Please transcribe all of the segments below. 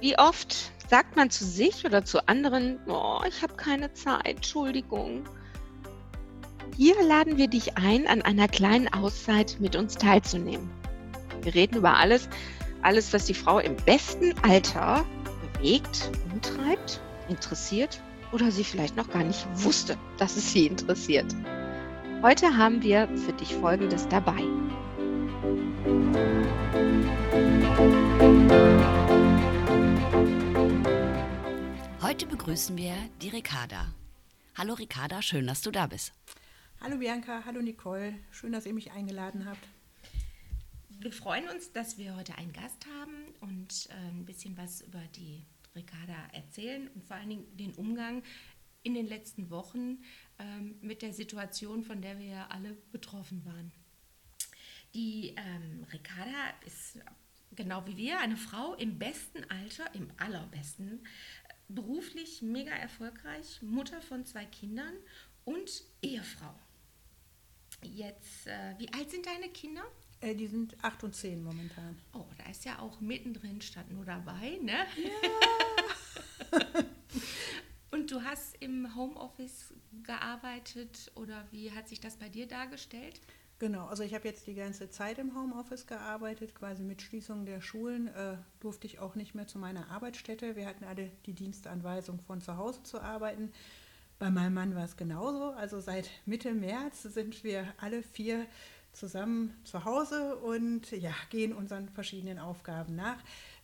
Wie oft sagt man zu sich oder zu anderen, oh, ich habe keine Zeit, Entschuldigung. Hier laden wir dich ein, an einer kleinen Auszeit mit uns teilzunehmen. Wir reden über alles, alles, was die Frau im besten Alter bewegt, umtreibt, interessiert oder sie vielleicht noch gar nicht wusste, dass es sie interessiert. Heute haben wir für dich Folgendes dabei. Begrüßen wir die Ricarda. Hallo Ricarda, schön, dass du da bist. Hallo Bianca, hallo Nicole, schön, dass ihr mich eingeladen habt. Wir freuen uns, dass wir heute einen Gast haben und äh, ein bisschen was über die Ricarda erzählen und vor allen Dingen den Umgang in den letzten Wochen ähm, mit der Situation, von der wir ja alle betroffen waren. Die ähm, Ricarda ist genau wie wir eine Frau im besten Alter, im allerbesten, beruflich mega erfolgreich, Mutter von zwei Kindern und Ehefrau. Jetzt, äh, wie alt sind deine Kinder? Äh, die sind 8 und 10 momentan. Oh, da ist ja auch mittendrin statt nur dabei, ne? Und du hast im Homeoffice gearbeitet oder wie hat sich das bei dir dargestellt? Genau, also ich habe jetzt die ganze Zeit im Homeoffice gearbeitet, quasi mit Schließung der Schulen äh, durfte ich auch nicht mehr zu meiner Arbeitsstätte. Wir hatten alle die Dienstanweisung von zu Hause zu arbeiten. Bei meinem Mann war es genauso. Also seit Mitte März sind wir alle vier zusammen zu Hause und ja, gehen unseren verschiedenen Aufgaben nach.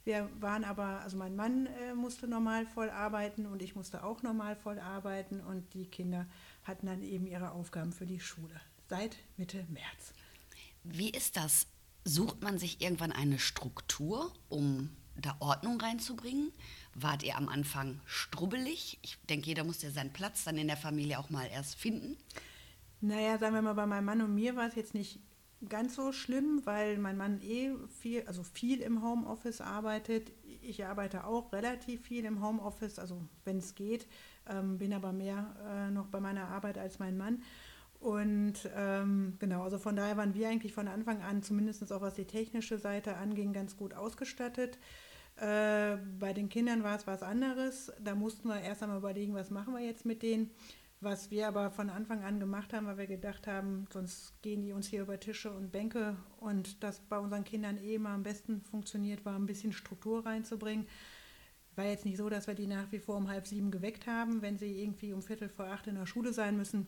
Wir waren aber, also mein Mann äh, musste normal voll arbeiten und ich musste auch normal voll arbeiten und die Kinder hatten dann eben ihre Aufgaben für die Schule seit Mitte März. Wie ist das? Sucht man sich irgendwann eine Struktur, um da Ordnung reinzubringen? Wart ihr am Anfang strubbelig? Ich denke, jeder muss ja seinen Platz dann in der Familie auch mal erst finden. Naja, sagen wir mal, bei meinem Mann und mir war es jetzt nicht ganz so schlimm, weil mein Mann eh viel, also viel im Homeoffice arbeitet. Ich arbeite auch relativ viel im Homeoffice, also wenn es geht, ähm, bin aber mehr äh, noch bei meiner Arbeit als mein Mann. Und ähm, genau, also von daher waren wir eigentlich von Anfang an, zumindest auch was die technische Seite anging, ganz gut ausgestattet. Äh, bei den Kindern war es was anderes. Da mussten wir erst einmal überlegen, was machen wir jetzt mit denen. Was wir aber von Anfang an gemacht haben, weil wir gedacht haben, sonst gehen die uns hier über Tische und Bänke und das bei unseren Kindern eh immer am besten funktioniert, war ein bisschen Struktur reinzubringen. War jetzt nicht so, dass wir die nach wie vor um halb sieben geweckt haben, wenn sie irgendwie um Viertel vor acht in der Schule sein müssen.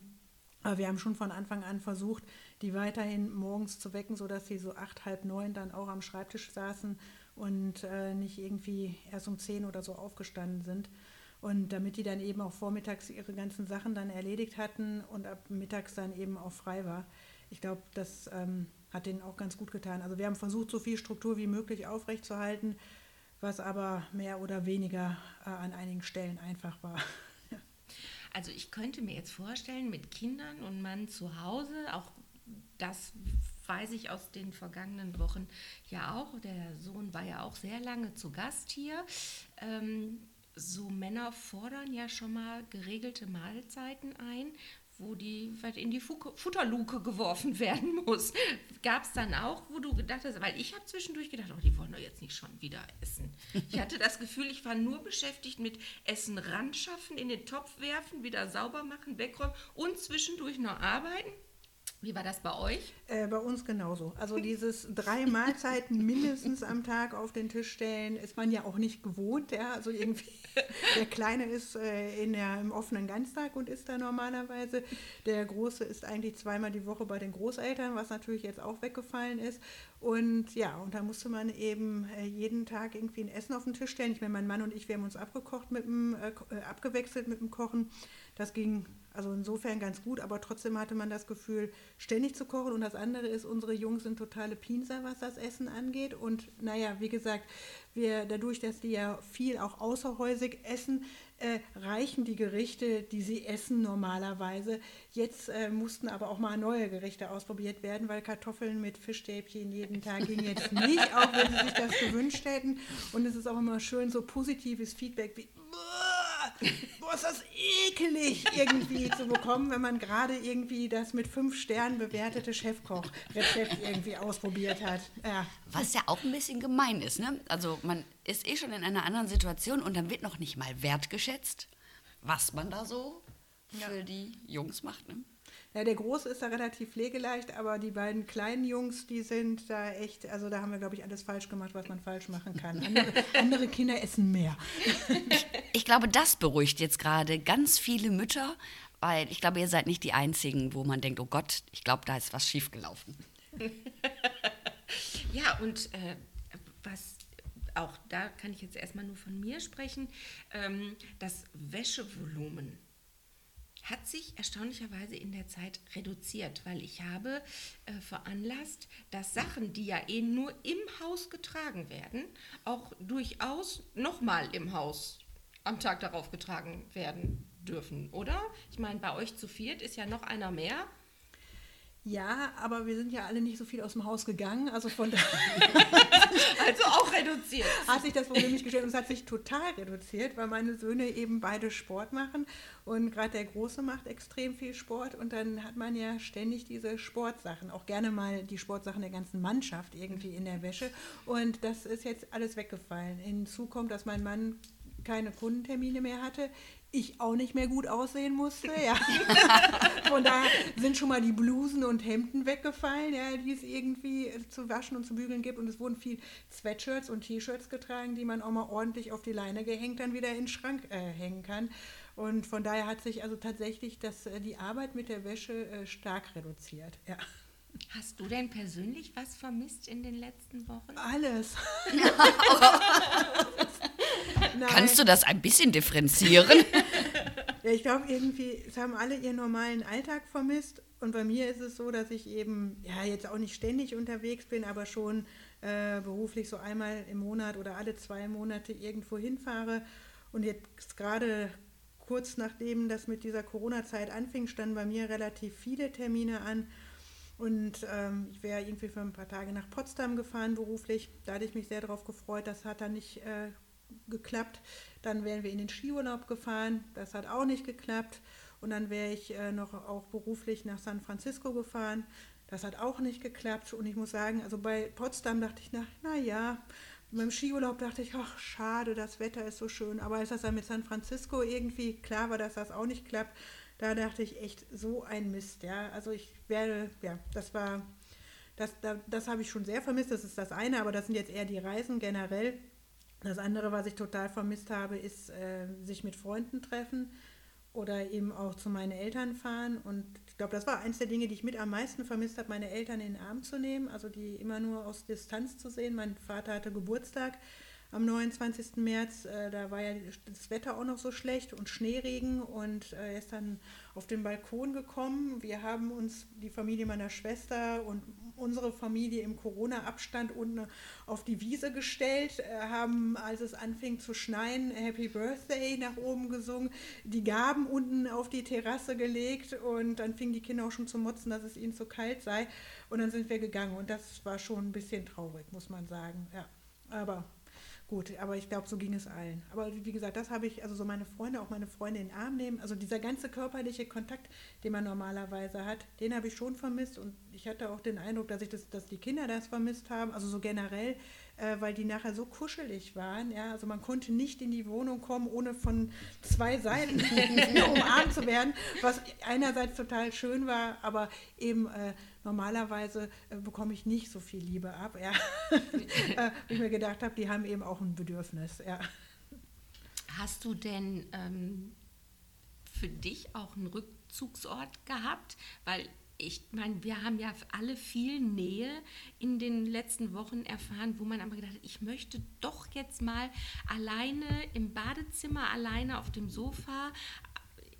Aber wir haben schon von Anfang an versucht, die weiterhin morgens zu wecken, sodass sie so acht, halb neun dann auch am Schreibtisch saßen und äh, nicht irgendwie erst um zehn oder so aufgestanden sind. Und damit die dann eben auch vormittags ihre ganzen Sachen dann erledigt hatten und ab mittags dann eben auch frei war. Ich glaube, das ähm, hat denen auch ganz gut getan. Also wir haben versucht, so viel Struktur wie möglich aufrechtzuerhalten, was aber mehr oder weniger äh, an einigen Stellen einfach war. Also ich könnte mir jetzt vorstellen, mit Kindern und Mann zu Hause, auch das weiß ich aus den vergangenen Wochen ja auch, der Sohn war ja auch sehr lange zu Gast hier. Ähm, so Männer fordern ja schon mal geregelte Mahlzeiten ein, wo die in die Futterluke geworfen werden muss. Gab es dann auch, wo du gedacht hast, weil ich habe zwischendurch gedacht, oh, die wollen doch jetzt nicht schon wieder essen. Ich hatte das Gefühl, ich war nur beschäftigt mit Essen ran schaffen, in den Topf werfen, wieder sauber machen, wegräumen und zwischendurch noch arbeiten. Wie war das bei euch? Äh, bei uns genauso. Also dieses drei Mahlzeiten mindestens am Tag auf den Tisch stellen, ist man ja auch nicht gewohnt. Ja? Also irgendwie, der Kleine ist äh, in der, im offenen Ganztag und ist da normalerweise. Der Große ist eigentlich zweimal die Woche bei den Großeltern, was natürlich jetzt auch weggefallen ist. Und ja, und da musste man eben äh, jeden Tag irgendwie ein Essen auf den Tisch stellen. Ich meine, mein Mann und ich, wir haben uns abgekocht mit dem, äh, äh, abgewechselt mit dem Kochen. Das ging also insofern ganz gut, aber trotzdem hatte man das Gefühl, ständig zu kochen. Und das andere ist, unsere Jungs sind totale Pinser, was das Essen angeht. Und naja, wie gesagt, wir dadurch, dass die ja viel auch außerhäusig essen, äh, reichen die Gerichte, die sie essen normalerweise. Jetzt äh, mussten aber auch mal neue Gerichte ausprobiert werden, weil Kartoffeln mit Fischstäbchen jeden Tag ging jetzt nicht, auch wenn sie sich das gewünscht hätten. Und es ist auch immer schön so positives Feedback wie boah, ist das ekelig irgendwie zu bekommen, wenn man gerade irgendwie das mit fünf Sternen bewertete Chefkoch-Rezept irgendwie ausprobiert hat. Ja. Was ja auch ein bisschen gemein ist, ne? Also man ist eh schon in einer anderen Situation und dann wird noch nicht mal wertgeschätzt, was man da so für ja. die Jungs macht, ne? Ja, der Große ist da relativ pflegeleicht, aber die beiden kleinen Jungs, die sind da echt, also da haben wir, glaube ich, alles falsch gemacht, was man falsch machen kann. Andere, andere Kinder essen mehr. Ich, ich glaube, das beruhigt jetzt gerade ganz viele Mütter, weil ich glaube, ihr seid nicht die Einzigen, wo man denkt, oh Gott, ich glaube, da ist was schiefgelaufen. ja, und äh, was auch da kann ich jetzt erstmal nur von mir sprechen, ähm, das Wäschevolumen hat sich erstaunlicherweise in der Zeit reduziert, weil ich habe äh, veranlasst, dass Sachen, die ja eh nur im Haus getragen werden, auch durchaus nochmal im Haus am Tag darauf getragen werden dürfen, oder? Ich meine, bei euch zu viert ist ja noch einer mehr. Ja, aber wir sind ja alle nicht so viel aus dem Haus gegangen, also von Also auch reduziert. Hat sich das Problem nicht gestellt und es hat sich total reduziert, weil meine Söhne eben beide Sport machen und gerade der Große macht extrem viel Sport und dann hat man ja ständig diese Sportsachen, auch gerne mal die Sportsachen der ganzen Mannschaft irgendwie in der Wäsche und das ist jetzt alles weggefallen. Hinzu kommt, dass mein Mann keine Kundentermine mehr hatte ich auch nicht mehr gut aussehen musste. Ja. Von daher sind schon mal die Blusen und Hemden weggefallen, ja, die es irgendwie zu waschen und zu bügeln gibt. Und es wurden viel Sweatshirts und T-Shirts getragen, die man auch mal ordentlich auf die Leine gehängt dann wieder in den Schrank äh, hängen kann. Und von daher hat sich also tatsächlich das, äh, die Arbeit mit der Wäsche äh, stark reduziert. Ja. Hast du denn persönlich was vermisst in den letzten Wochen? Alles. Kannst du das ein bisschen differenzieren? ja, ich glaube irgendwie, es haben alle ihren normalen Alltag vermisst. Und bei mir ist es so, dass ich eben, ja, jetzt auch nicht ständig unterwegs bin, aber schon äh, beruflich so einmal im Monat oder alle zwei Monate irgendwo hinfahre. Und jetzt gerade kurz nachdem das mit dieser Corona-Zeit anfing, standen bei mir relativ viele Termine an. Und ähm, ich wäre irgendwie für ein paar Tage nach Potsdam gefahren beruflich. Da hatte ich mich sehr darauf gefreut. Das hat dann nicht äh, geklappt. Dann wären wir in den Skiurlaub gefahren. Das hat auch nicht geklappt. Und dann wäre ich äh, noch auch beruflich nach San Francisco gefahren. Das hat auch nicht geklappt. Und ich muss sagen, also bei Potsdam dachte ich, na, na ja, beim Skiurlaub dachte ich, ach, schade, das Wetter ist so schön. Aber als das dann mit San Francisco irgendwie klar war, dass das auch nicht klappt, da dachte ich echt, so ein Mist, ja. Also ich werde, ja, das war, das, das, das habe ich schon sehr vermisst, das ist das eine, aber das sind jetzt eher die Reisen generell. Das andere, was ich total vermisst habe, ist äh, sich mit Freunden treffen oder eben auch zu meinen Eltern fahren. Und ich glaube, das war eins der Dinge, die ich mit am meisten vermisst habe, meine Eltern in den Arm zu nehmen, also die immer nur aus Distanz zu sehen. Mein Vater hatte Geburtstag am 29. März. Äh, da war ja das Wetter auch noch so schlecht und Schneeregen und äh, er ist dann auf den Balkon gekommen. Wir haben uns, die Familie meiner Schwester und unsere Familie im Corona-Abstand unten auf die Wiese gestellt, äh, haben, als es anfing zu schneien, Happy Birthday nach oben gesungen, die Gaben unten auf die Terrasse gelegt und dann fingen die Kinder auch schon zu motzen, dass es ihnen zu kalt sei. Und dann sind wir gegangen und das war schon ein bisschen traurig, muss man sagen. Ja, aber Gut, aber ich glaube, so ging es allen. Aber wie gesagt, das habe ich, also so meine Freunde, auch meine Freunde in den Arm nehmen. Also dieser ganze körperliche Kontakt, den man normalerweise hat, den habe ich schon vermisst. Und ich hatte auch den Eindruck, dass ich das, dass die Kinder das vermisst haben. Also so generell, äh, weil die nachher so kuschelig waren. Ja, also man konnte nicht in die Wohnung kommen, ohne von zwei Seiten umarmt zu werden, was einerseits total schön war, aber eben äh, normalerweise äh, bekomme ich nicht so viel Liebe ab. Ja. äh, ich mir gedacht habe, die haben eben auch ein Bedürfnis. Ja. Hast du denn ähm, für dich auch einen Rückzugsort gehabt? Weil ich meine, wir haben ja alle viel Nähe in den letzten Wochen erfahren, wo man aber gedacht hat, ich möchte doch jetzt mal alleine im Badezimmer, alleine auf dem Sofa,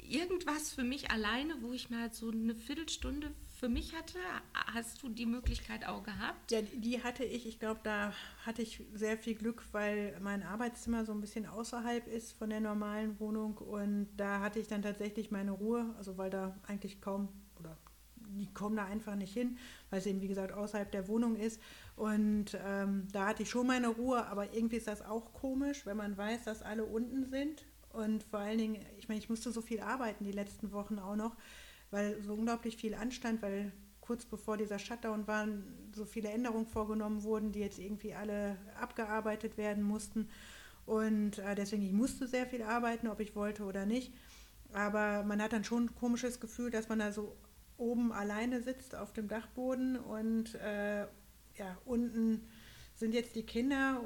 irgendwas für mich alleine, wo ich mal so eine Viertelstunde für mich hatte. Hast du die Möglichkeit auch gehabt? Ja, die hatte ich. Ich glaube, da hatte ich sehr viel Glück, weil mein Arbeitszimmer so ein bisschen außerhalb ist von der normalen Wohnung und da hatte ich dann tatsächlich meine Ruhe, also weil da eigentlich kaum oder die kommen da einfach nicht hin, weil es eben, wie gesagt, außerhalb der Wohnung ist. Und ähm, da hatte ich schon meine Ruhe, aber irgendwie ist das auch komisch, wenn man weiß, dass alle unten sind. Und vor allen Dingen, ich meine, ich musste so viel arbeiten die letzten Wochen auch noch, weil so unglaublich viel anstand, weil kurz bevor dieser Shutdown war, so viele Änderungen vorgenommen wurden, die jetzt irgendwie alle abgearbeitet werden mussten. Und äh, deswegen, ich musste sehr viel arbeiten, ob ich wollte oder nicht. Aber man hat dann schon ein komisches Gefühl, dass man da so oben alleine sitzt auf dem Dachboden und äh, ja, unten sind jetzt die Kinder,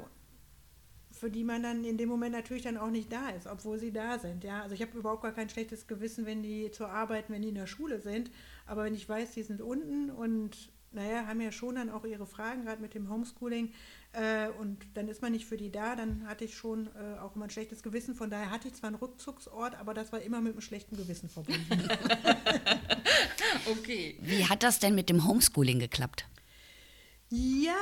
für die man dann in dem Moment natürlich dann auch nicht da ist, obwohl sie da sind. Ja? Also ich habe überhaupt gar kein schlechtes Gewissen, wenn die zur Arbeit, wenn die in der Schule sind, aber wenn ich weiß, die sind unten und naja, haben ja schon dann auch ihre Fragen, gerade mit dem Homeschooling. Äh, und dann ist man nicht für die da. Dann hatte ich schon äh, auch immer ein schlechtes Gewissen. Von daher hatte ich zwar einen Rückzugsort, aber das war immer mit einem schlechten Gewissen verbunden. okay. Wie hat das denn mit dem Homeschooling geklappt? Ja,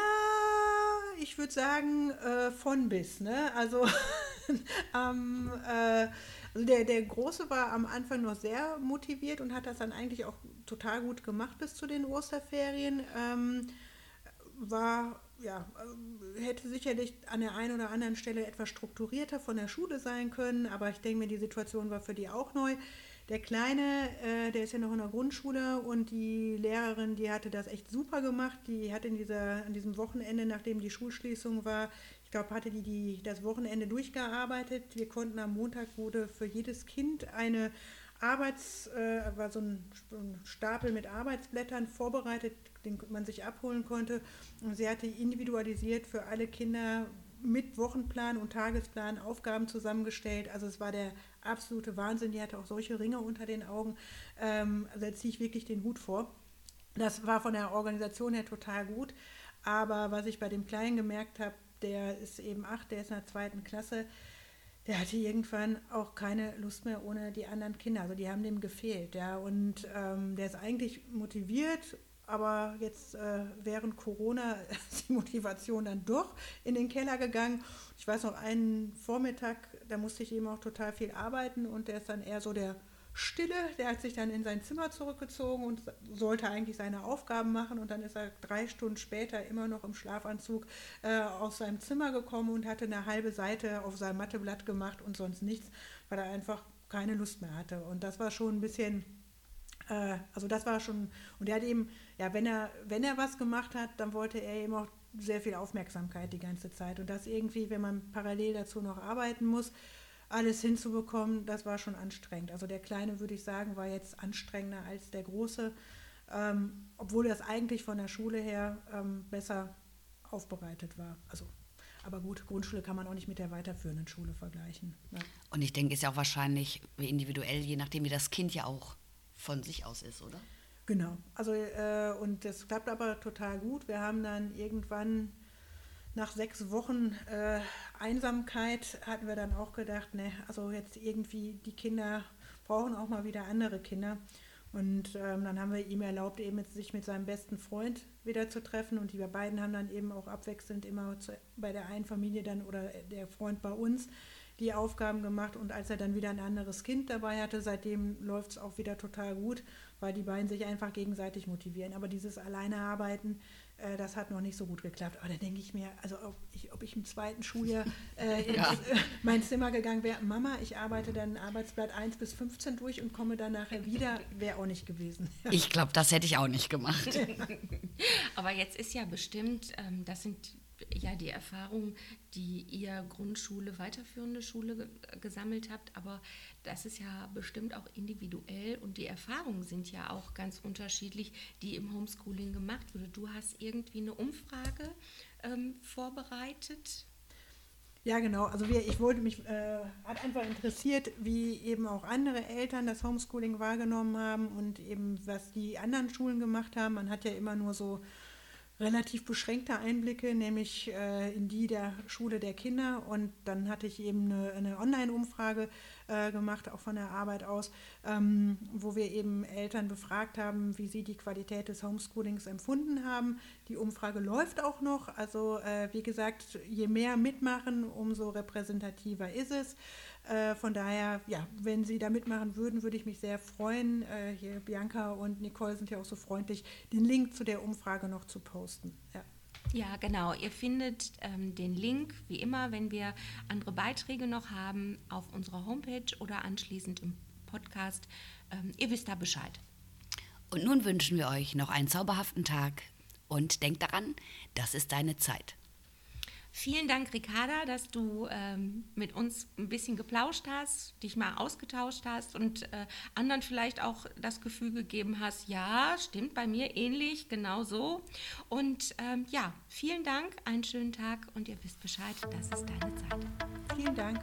ich würde sagen, äh, von bis. Ne? Also, ähm, äh, also der, der Große war am Anfang noch sehr motiviert und hat das dann eigentlich auch total gut gemacht bis zu den Osterferien. Ähm, war, ja, äh, hätte sicherlich an der einen oder anderen Stelle etwas strukturierter von der Schule sein können, aber ich denke mir, die Situation war für die auch neu. Der Kleine, äh, der ist ja noch in der Grundschule und die Lehrerin, die hatte das echt super gemacht. Die hat in dieser, an diesem Wochenende, nachdem die Schulschließung war, ich glaube, hatte die, die das Wochenende durchgearbeitet. Wir konnten am Montag wurde für jedes Kind eine Arbeits, äh, war so ein, ein, Stapel mit Arbeitsblättern vorbereitet, den man sich abholen konnte. Und sie hatte individualisiert für alle Kinder mit Wochenplan und Tagesplan Aufgaben zusammengestellt. Also es war der absolute Wahnsinn. Die hatte auch solche Ringe unter den Augen. Ähm, also da ziehe ich wirklich den Hut vor. Das war von der Organisation her total gut. Aber was ich bei dem Kleinen gemerkt habe, der ist eben acht, der ist in der zweiten Klasse, der hatte irgendwann auch keine Lust mehr ohne die anderen Kinder. Also die haben dem gefehlt. Ja. Und ähm, der ist eigentlich motiviert aber jetzt äh, während Corona ist die Motivation dann doch in den Keller gegangen. Ich weiß noch, einen Vormittag, da musste ich eben auch total viel arbeiten und der ist dann eher so der Stille, der hat sich dann in sein Zimmer zurückgezogen und sollte eigentlich seine Aufgaben machen und dann ist er drei Stunden später immer noch im Schlafanzug äh, aus seinem Zimmer gekommen und hatte eine halbe Seite auf seinem Matheblatt gemacht und sonst nichts, weil er einfach keine Lust mehr hatte. Und das war schon ein bisschen äh, also das war schon, und er hat eben, ja, wenn er, wenn er was gemacht hat, dann wollte er eben auch sehr viel Aufmerksamkeit die ganze Zeit. Und das irgendwie, wenn man parallel dazu noch arbeiten muss, alles hinzubekommen, das war schon anstrengend. Also der Kleine, würde ich sagen, war jetzt anstrengender als der Große, ähm, obwohl das eigentlich von der Schule her ähm, besser aufbereitet war. Also aber gut, Grundschule kann man auch nicht mit der weiterführenden Schule vergleichen. Ne? Und ich denke, ist ja auch wahrscheinlich individuell, je nachdem, wie das Kind ja auch von sich aus ist, oder? Genau. Also äh, und das klappt aber total gut. Wir haben dann irgendwann nach sechs Wochen äh, Einsamkeit hatten wir dann auch gedacht, ne, also jetzt irgendwie die Kinder brauchen auch mal wieder andere Kinder. Und ähm, dann haben wir ihm erlaubt, eben sich mit seinem besten Freund wieder zu treffen. Und die beiden haben dann eben auch abwechselnd immer zu, bei der einen Familie dann oder der Freund bei uns die Aufgaben gemacht und als er dann wieder ein anderes Kind dabei hatte, seitdem läuft es auch wieder total gut, weil die beiden sich einfach gegenseitig motivieren. Aber dieses Alleinearbeiten, äh, das hat noch nicht so gut geklappt. Aber da denke ich mir, also ob ich, ob ich im zweiten Schuljahr äh, in ja. äh, mein Zimmer gegangen wäre, Mama, ich arbeite dann Arbeitsblatt 1 bis 15 durch und komme dann nachher wieder, wäre auch nicht gewesen. ich glaube, das hätte ich auch nicht gemacht. Aber jetzt ist ja bestimmt, ähm, das sind ja die Erfahrungen, die ihr Grundschule, weiterführende Schule gesammelt habt, aber das ist ja bestimmt auch individuell und die Erfahrungen sind ja auch ganz unterschiedlich, die im Homeschooling gemacht wurde. Du hast irgendwie eine Umfrage ähm, vorbereitet. Ja, genau. Also wir, ich wollte mich, äh, hat einfach interessiert, wie eben auch andere Eltern das Homeschooling wahrgenommen haben und eben was die anderen Schulen gemacht haben. Man hat ja immer nur so relativ beschränkte Einblicke, nämlich äh, in die der Schule der Kinder. Und dann hatte ich eben eine, eine Online-Umfrage äh, gemacht, auch von der Arbeit aus, ähm, wo wir eben Eltern befragt haben, wie sie die Qualität des Homeschoolings empfunden haben. Die Umfrage läuft auch noch. Also äh, wie gesagt, je mehr mitmachen, umso repräsentativer ist es. Äh, von daher, ja, wenn Sie da mitmachen würden, würde ich mich sehr freuen. Äh, hier Bianca und Nicole sind ja auch so freundlich, den Link zu der Umfrage noch zu posten. Ja. Ja, genau. Ihr findet ähm, den Link, wie immer, wenn wir andere Beiträge noch haben, auf unserer Homepage oder anschließend im Podcast. Ähm, ihr wisst da Bescheid. Und nun wünschen wir euch noch einen zauberhaften Tag und denkt daran, das ist deine Zeit. Vielen Dank, Ricarda, dass du ähm, mit uns ein bisschen geplauscht hast, dich mal ausgetauscht hast und äh, anderen vielleicht auch das Gefühl gegeben hast, ja, stimmt bei mir ähnlich, genau so. Und ähm, ja, vielen Dank, einen schönen Tag und ihr wisst Bescheid, das ist deine Zeit. Vielen Dank.